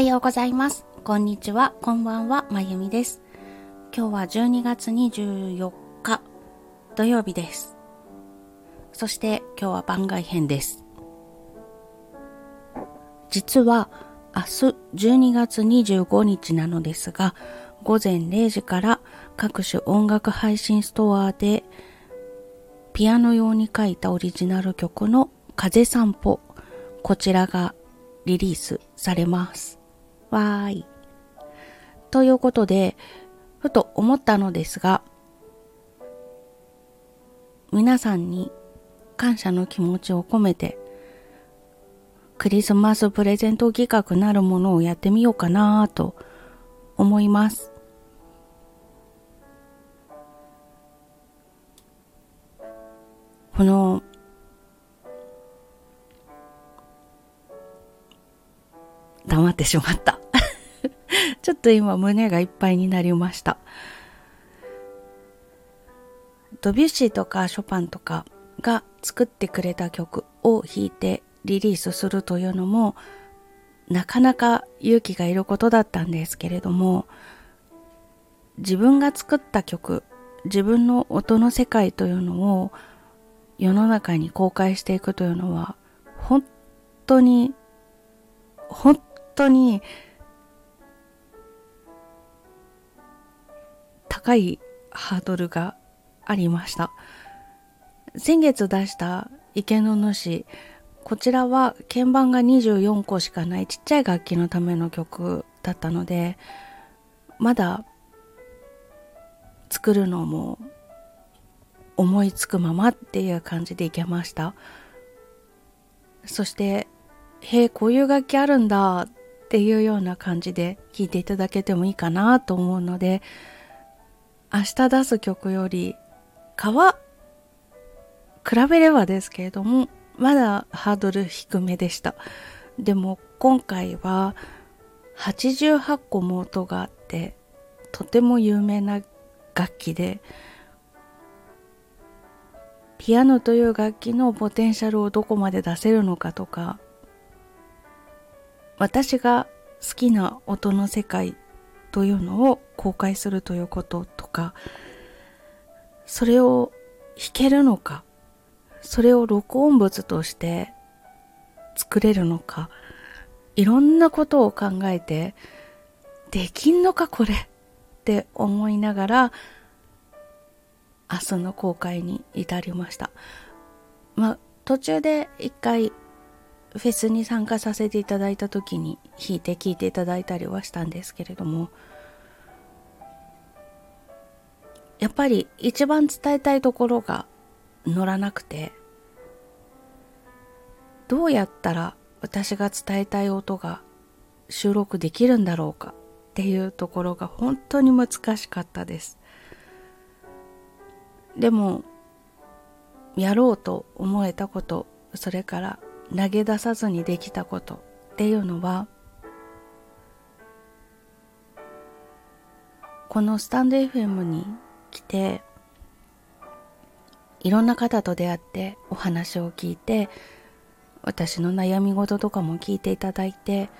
はようございます。こんにちは、こんばんは、まゆみです。今日は12月24日土曜日です。そして今日は番外編です。実は明日12月25日なのですが、午前0時から各種音楽配信ストアでピアノ用に書いたオリジナル曲の風散歩、こちらがリリースされます。わーい。ということで、ふと思ったのですが、皆さんに感謝の気持ちを込めて、クリスマスプレゼント企画なるものをやってみようかなと思います。この黙ってしまった ちょっと今胸がいっぱいになりました。ドビュッシーとかショパンとかが作ってくれた曲を弾いてリリースするというのもなかなか勇気がいることだったんですけれども自分が作った曲自分の音の世界というのを世の中に公開していくというのは本当に本当に高いハードルがありました。先月出した池の主こちらは鍵盤が24個しかないちっちゃい楽器のための曲だったのでまだ作るのも思いつくままっていう感じでいけました。そしてへえこういう楽器あるんだっていうような感じで聴いていただけてもいいかなと思うので明日出す曲よりかは比べればですけれどもまだハードル低めでした。でも今回は88個も音があってとても有名な楽器でピアノという楽器のポテンシャルをどこまで出せるのかとか私が好きな音の世界というのを公開するということとかそれを弾けるのかそれを録音物として作れるのかいろんなことを考えてできんのかこれって思いながら明日の公開に至りました。まあ、途中で一回フェスに参加させていただいた時に弾いて聴いていただいたりはしたんですけれどもやっぱり一番伝えたいところが乗らなくてどうやったら私が伝えたい音が収録できるんだろうかっていうところが本当に難しかったです。でもやろうと思えたことそれから投げ出さずにできたことっていうのはこのスタンド FM に来ていろんな方と出会ってお話を聞いて私の悩み事とかも聞いていただいて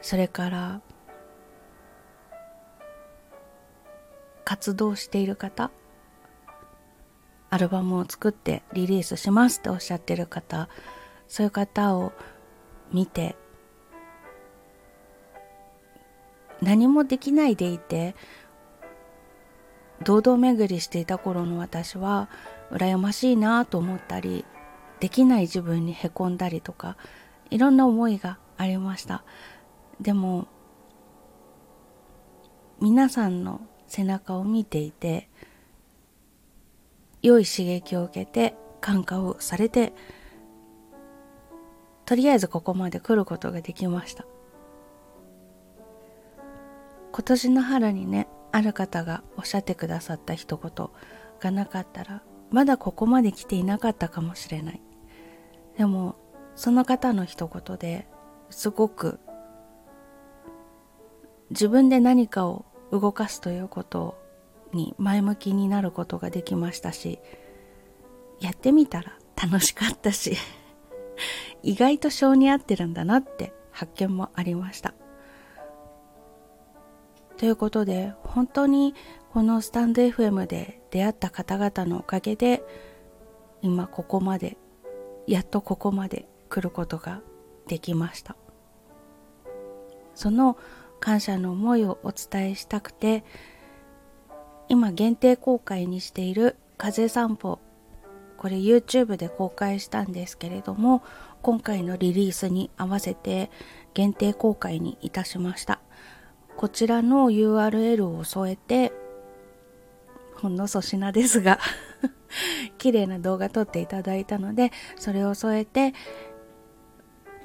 それから活動している方アルバムを作ってリリースしますっておっしゃってる方そういう方を見て何もできないでいて堂々巡りしていた頃の私は羨ましいなと思ったりできない自分にへこんだりとかいろんな思いがありました。でも皆さんの背中を見ていて良い刺激を受けて感化をされてとりあえずここまで来ることができました。今年の春にねある方がおっしゃってくださった一言がなかったらまだここまで来ていなかったかもしれない。でもその方の一言ですごく自分で何かを動かすということに前向きになることができましたしやってみたら楽しかったし。意外と性に合ってるんだなって発見もありました。ということで本当にこのスタンド FM で出会った方々のおかげで今ここまでやっとここまで来ることができました。その感謝の思いをお伝えしたくて今限定公開にしている風散歩これ YouTube で公開したんですけれども今回のリリースに合わせて限定公開にいたしました。こちらの URL を添えてほんの粗品ですが 綺麗な動画撮っていただいたのでそれを添えて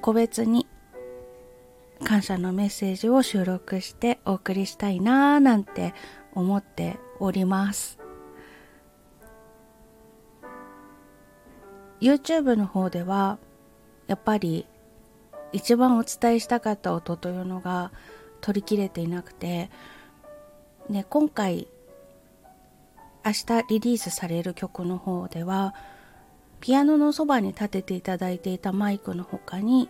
個別に感謝のメッセージを収録してお送りしたいなーなんて思っております。YouTube の方ではやっぱり一番お伝えしたかった音というのが取り切れていなくて、ね、今回明日リリースされる曲の方ではピアノのそばに立てていただいていたマイクの他に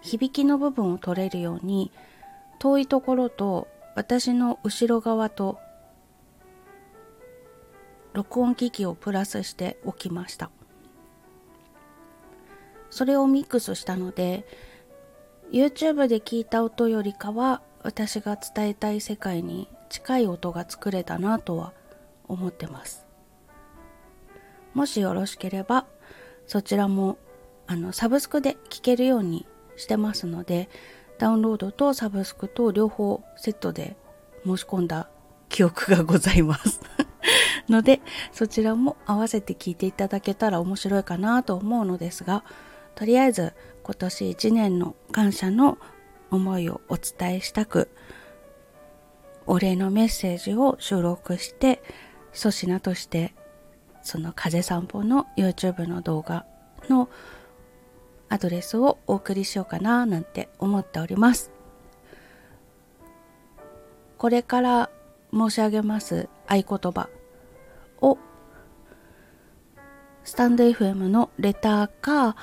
響きの部分を取れるように遠いところと私の後ろ側と録音機器をプラスしておきました。それをミックスしたので YouTube で聞いた音よりかは私が伝えたい世界に近い音が作れたなとは思ってます。もしよろしければそちらもあのサブスクで聴けるようにしてますのでダウンロードとサブスクと両方セットで申し込んだ記憶がございます。のでそちらも合わせて聞いていただけたら面白いかなと思うのですがとりあえず今年1年の感謝の思いをお伝えしたくお礼のメッセージを収録して粗品としてその風散歩の YouTube の動画のアドレスをお送りしようかななんて思っております。これから申し上げます合言葉をスタンド FM のレターか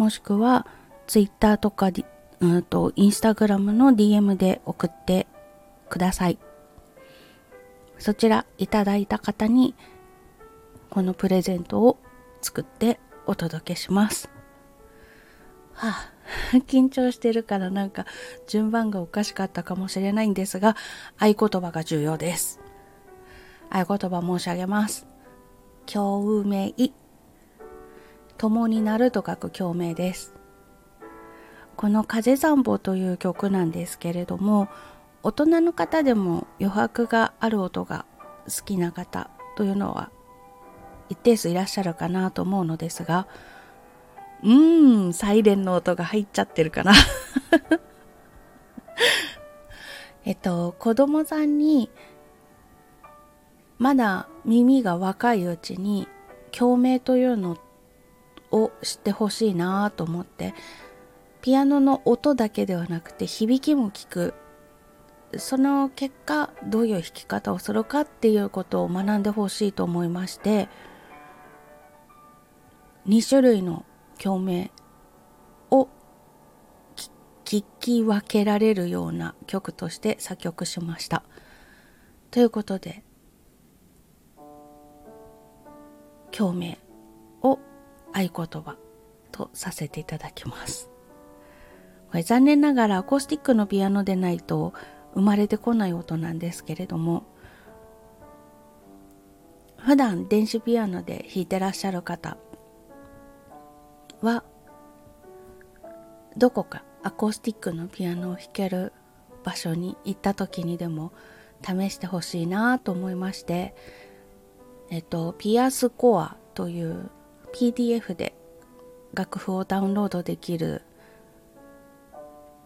もしくは Twitter とかうんと Instagram の DM で送ってくださいそちらいただいた方にこのプレゼントを作ってお届けします。はあ、緊張してるからなんか順番がおかしかったかもしれないんですが、合言葉が重要です。合言葉申し上げます。共鳴。共になると書く共鳴です。この風散歩という曲なんですけれども、大人の方でも余白がある音が好きな方というのは一定数いらっしゃるかなと思うのですがうーんサイレンの音が入っちゃってるかな えっと子供さんにまだ耳が若いうちに共鳴というのっを知ってほしいなと思ってピアノの音だけではなくて響きも聞くその結果どういう弾き方をするかっていうことを学んでほしいと思いまして2種類の共鳴を聞き分けられるような曲として作曲しました。ということで共鳴合言葉とさせていただきます。これ残念ながらアコースティックのピアノでないと生まれてこない音なんですけれども普段電子ピアノで弾いてらっしゃる方はどこかアコースティックのピアノを弾ける場所に行った時にでも試してほしいなと思いましてえっとピアスコアという PDF で楽譜をダウンロードできる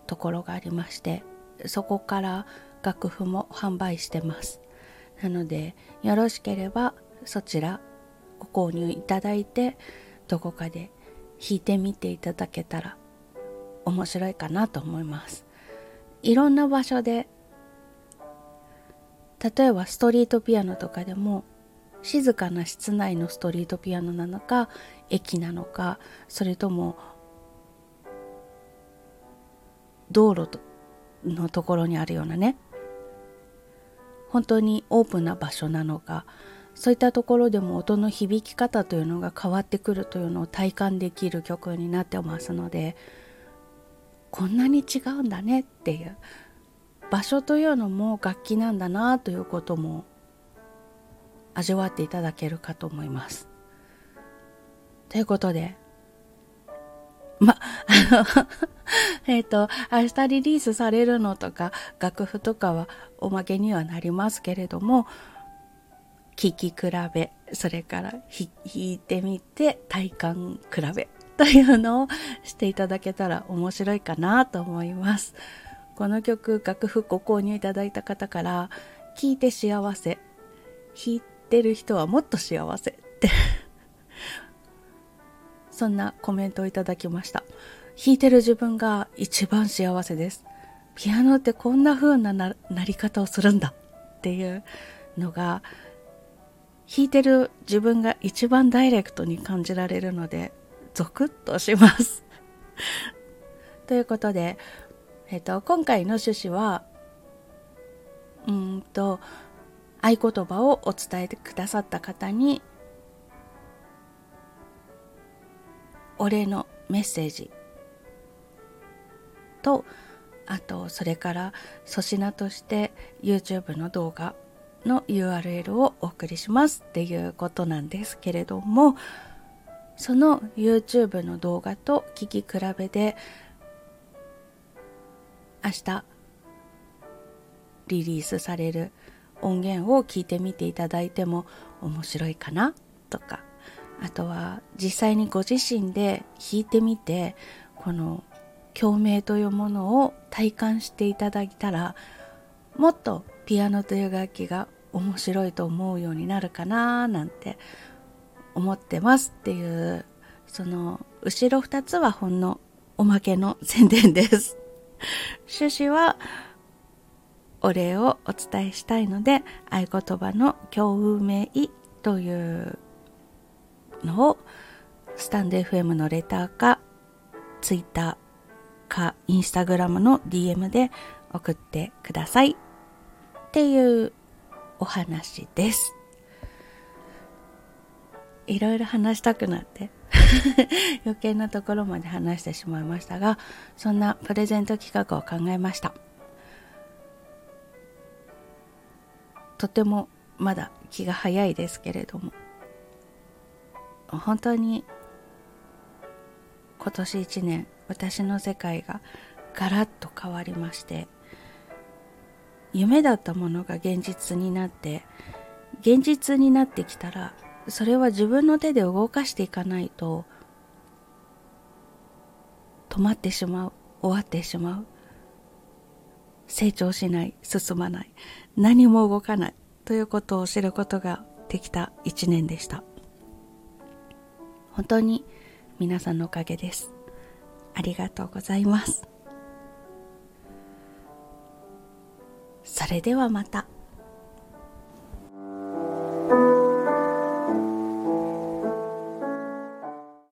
ところがありましてそこから楽譜も販売してます。なのでよろしければそちらご購入いただいてどこかで弾いてみていただけたら面白いかなと思います。いろんな場所で例えばストリートピアノとかでも静かな室内のストリートピアノなのか駅なのかそれとも道路とのところにあるようなね本当にオープンな場所なのかそういったところでも音の響き方というのが変わってくるというのを体感できる曲になってますのでこんなに違うんだねっていう場所というのも楽器なんだなということも味わっていただけるかと思います。ということでま、あの えっと、明日リリースされるのとか、楽譜とかはおまけにはなりますけれども、聴き比べ、それから弾いてみて体感比べというのをしていただけたら面白いかなと思います。この曲、楽譜ご購入いただいた方から、聴いて幸せ、弾いてる人はもっと幸せって そんなコメントをいただきました。弾いてる自分が一番幸せです。ピアノってこんな風ななり方をするんだっていうのが弾いてる自分が一番ダイレクトに感じられるのでゾクッとします ということで、えっと、今回の趣旨はうんと合言葉をお伝えくださった方にお礼のメッセージ。とあとそれから粗品として YouTube の動画の URL をお送りします。っていうことなんですけれどもその YouTube の動画と聞き比べで明日リリースされる音源を聞いてみていただいても面白いかなとか。あとは実際にご自身で弾いてみてこの共鳴というものを体感していただいたらもっとピアノという楽器が面白いと思うようになるかななんて思ってますっていうその後ろ2つはほんのおまけの宣伝です。趣旨はお礼をお伝えしたいので合言葉の共鳴というのをスタンド FM のレターかツイッターかインスタグラムの DM で送ってくださいっていうお話です。いろいろ話したくなって 余計なところまで話してしまいましたがそんなプレゼント企画を考えましたとてもまだ気が早いですけれども本当に今年一年私の世界がガラッと変わりまして夢だったものが現実になって現実になってきたらそれは自分の手で動かしていかないと止まってしまう終わってしまう。成長しない進まない何も動かないということを知ることができた一年でした。本当に皆さんのおかげです。ありがとうございます。それではまた。